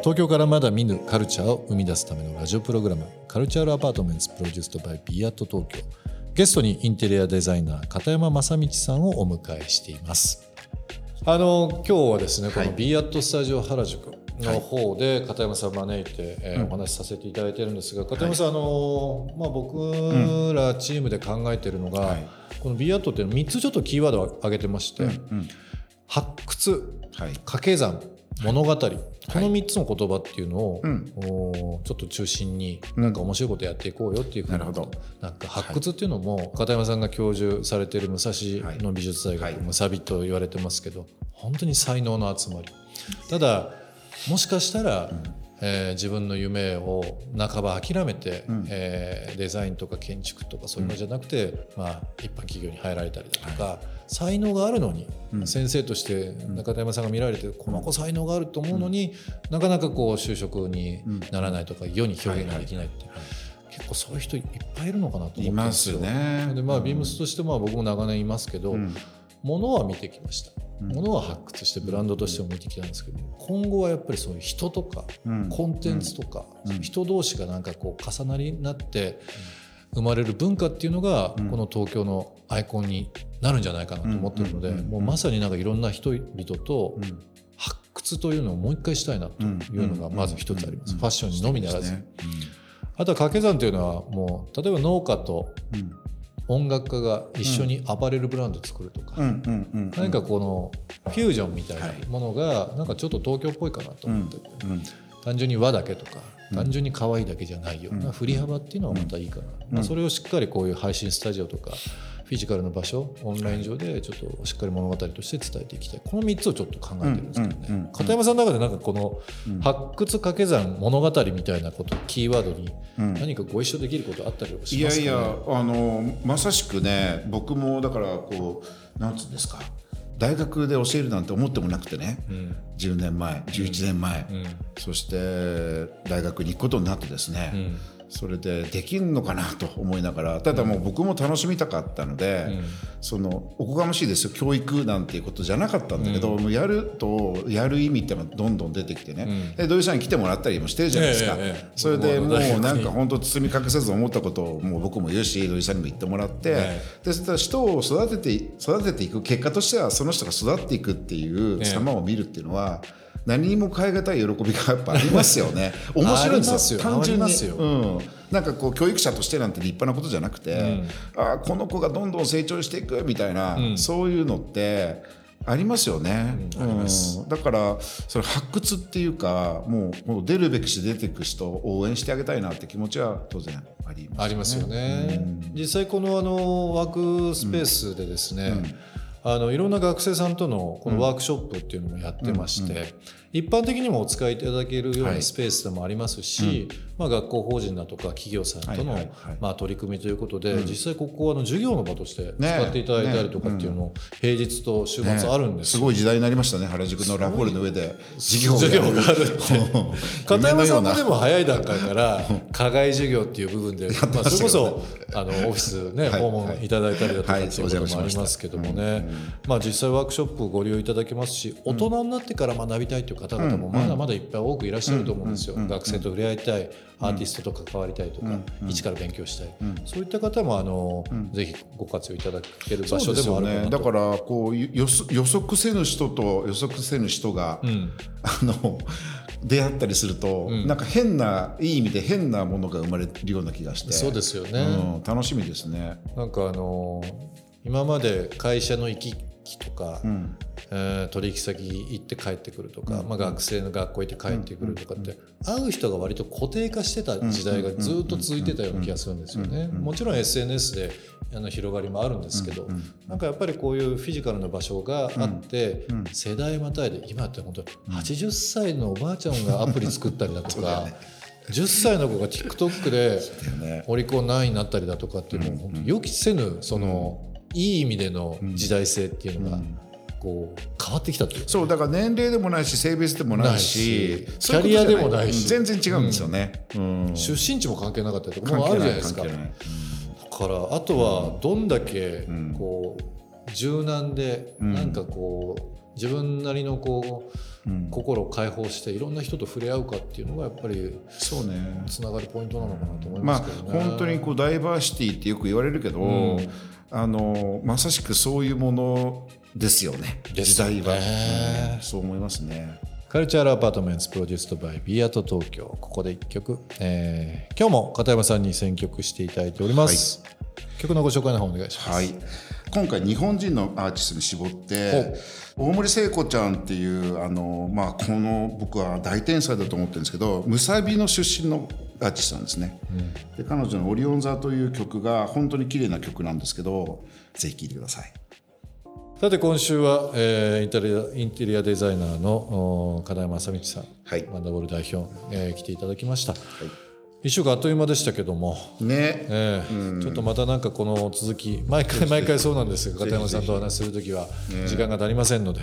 東京からまだ見ぬカルチャーを生み出すためのラジオプログラムカルチャーアパートメントプロデュースドバイビアート東京。ゲストにインテリアデザイナー片山正道さんをお迎えしています。あの今日はですねこのビアートスタジオ原宿の方で片山さんを招いて、えーお話しさせていただいてるんですが片山さん、あのまあ、僕らチームで考えてるのが、はい。このビアートっていうの3つちょっとキーワードを挙げてまして、発掘はい。掛け算物語。この3つの言葉っていうのを、うん。おちょっと中心になんか面白いことやっていこうよっていうふうななるほど。なんか発掘っていうのも片山さんが教授されている武蔵野美術大学、はい。ムサビと言われてますけど本当に才能の集まり。ただもしかしたら、えー自分の夢を半ば諦めて、えーデザインとか建築とかそういうのじゃなくて、まあ、一般企業に入られたりだとか、才能があるのに、先生として中田山さんが見られて、この子才能があると思うのに、なかなかこう就職にならないとか世に表現ができないって、結構そういう人いっぱいいるのかなと思。いますね。でまあ、ビームスとしてまあ僕も長年いますけど、ものは見てきました。ものは発掘してブランドとしても見てきたんですけど今後はやっぱりそういう人とか、コンテンツとか、人同士がなんかこう重なりになって生まれる文化っていうのが、この東京のアイコンになるんじゃないかなと思ってるので、もうまさになんかいろんな人々と発掘というのをもう一回したいなというのがまず一つあります、ファッションにのみならず、あとは掛け算というのはもう例えば農家と音楽家が一緒にアパレルブランドを作るとか、何かこのフュージョンみたいなものがなんかちょっと東京っぽいかなと思ってて、単純に和だけとか単純に可愛いだけじゃないような振り幅っていうのはまたいいかな、まあ、それをしっかりこういう配信スタジオとかフィジカルの場所オンライン上でちょっとしっかり物語として伝えていきたい。この3つをちょっと考えてるんですけどね、片山さんの中でなんかこの発掘掛け算物語みたいなことキーワードに何かご一緒できることあったりしいますか、ね？やいやあのまさしくね僕もだからこうなんつうんですか大学で教えるなんて思ってもなくてね、10年前11年前、そして大学に行くことになってですね、それでできんのかなと思いながらただもう僕も楽しみたかったので、そのおこがましいですよ教育なんていうことじゃなかったんだけど、もうやるとやる意味ってのがどんどん出てきてね、で土井さんに来てもらったりもしてるじゃないですか、ええええそれでもうなんか本当包み隠さず思ったことをもう僕も言うし土井さんにも言ってもらって、えでそしたら人を育てて育てていく結果としてはその人が育っていくっていう様を見るっていうのは、何にも変え難い喜びがやっぱありますよね。面白いんですよ。単純に。うん、なんかこう教育者としてなんて立派なことじゃなくて、ああこの子がどんどん成長していくみたいな、そういうのってありますよね、うん。だからそれ発掘っていうかもうもう出るべきして出ていく人を応援してあげたいなって気持ちは当然ありますありますよね。実際このあのワークスペースでですね、あのいろんな学生さんとのこのワークショップっていうのもやってまして、一般的にもお使いいただけるようはない。スペースでもありますし、まあ、学校法人だとか企業さんとのまあ取り組みということで、実際ここはあの授業の場として使っていただいたりとかっていうのを平日と週末あるんですよ。すごい時代になりましたね原宿のラフォーレの上で授業があるって。片山さんもでも早い段階から課外授業っていう部分で、まあ、それこそあのオフィスね、はい。訪問い。ただいたりだとかはい。っていうこともありますけどもね、まあ、実際ワークショップご利用いただけますし大人になってから学びたいという方々もまだまだいっぱい多くいらっしゃると思うんですよ、学生と触れ合いたいアーティストと関わりたいとか、一から勉強したい、そういった方もあの、ぜひご活用いただける場所でもあるかなと。だからこう予予測せぬ人と予測せぬ人が、あの出会ったりすると、なんか変ないい意味で変なものが生まれるような気がして。そうですよね、うん、楽しみですね。なんかあの今まで会社の行き来とか、えー取引先行って帰ってくるとか、まあ、学生の学校行って帰ってくるとかって、会う人が割と固定化してた時代がずっと続いてたような気がするんですよね。もちろん SNS であの広がりもあるんですけど、なんかやっぱりこういうフィジカルな場所があって、世代またいで今って本当80歳のおばあちゃんがアプリ作ったりだとか。10歳の子が TikTok でオリコン何位になったりだとかっていうのも予期せぬそのいい意味での時代性っていうのがこう変わってきたというそうだから年齢でもないし性別でもないしキャリアでもないし。全然違うんですよね、出身地も関係なかったりとかもあるじゃないですか。だからあとはどんだけこう柔軟でなんかこう自分なりのこう心を解放していろんな人と触れ合うかっていうのがやっぱりそうね。つながるポイントなのかなと思いますけどね。まあ、本当にこうダイバーシティってよく言われるけど、うん、あのまさしくそういうものですよね。時代は、うん、そう思いますね。カルチャーアパートメントプロデュースドバイビアート東京。ここで1曲、えー、今日も片山さんに選曲していただいております、はい、曲のご紹介の方お願いします、はい、今回日本人のアーティストに絞って大森聖子ちゃんっていうあの、まあ、この僕は大天才だと思ってるんですけどむさびの出身のアーティストなんですね、うん、で彼女の「オリオン座」という曲が本当に綺麗な曲なんですけどぜひ聴いてください。さて今週は、えー、インテリアインテリアデザイナーの金山正道さん、はい、マンダボール代表、えー、来ていただきました、はい一週間あっという間でしたけども。ね、えー、うん、ちょっとまたなんかこの続き毎回毎回そうなんですが片山さんとお話しする時は時間が足りませんので。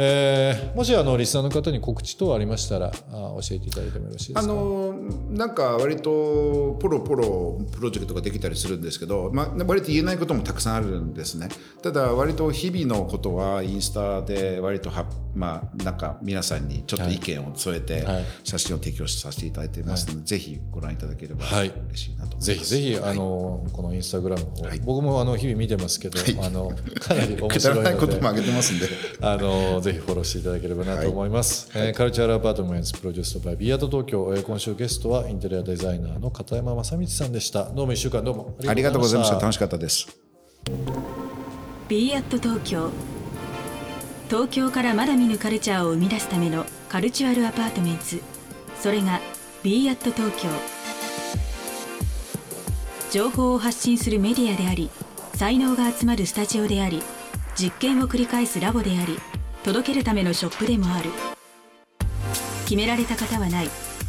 えー、もしあのリスナーの方に告知等ありましたらあ教えていただいてもよろしいですか？あのなんか割とポロポロプロジェクトができたりするんですけど、まあ、割と言えないこともたくさんあるんですね。ただ割と日々のことはインスタで割とは、まあ、なんか皆さんにちょっと意見を添えて写真を提供させていただいてますので、はい、ぜひご覧いただければ嬉しいなと思います、ぜひぜひ、あのこのインスタグラムの方、はい、僕もあの日々見てますけど、あのかなり面白いので。ことも上げてますんで。あのぜひフォローしていただければなと思います、はい、えー、カルチャーアパートメントプロデュースバイビアート東京、えー、今週ゲストはインテリアデザイナーの片山正道さんでした。どうも1週間どうもありがとうございました。楽しかったです。ビアット東京。東京からまだ見ぬカルチャーを生み出すためのカルチュアルアパートメントそれが b アット東京。情報を発信するメディアであり才能が集まるスタジオであり実験を繰り返すラボであり届けるためのショップでもある。決められた型はない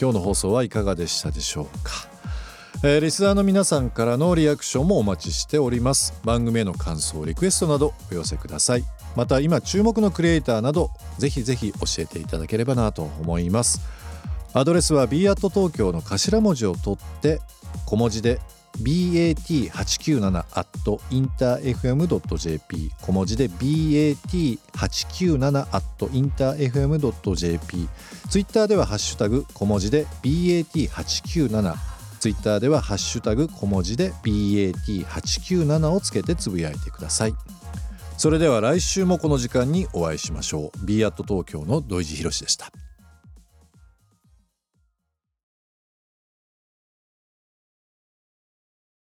今日の放送はいかがでしたでしょうか、えー、リスナーの皆さんからのリアクションもお待ちしております。番組への感想リクエストなどお寄せください。また今注目のクリエイターなどぜひぜひ教えていただければなと思います。アドレスは b アット東京の頭文字を取って小文字で bat897-interfm.jp 小文字で bat897-interfm.jp ツイッターではハッシュタグ小文字で bat897 ツイッターではハッシュタグ小文字で bat897 をつけてつぶやいてください。それでは来週もこの時間にお会いしましょう。B アット東京の土井地博でした。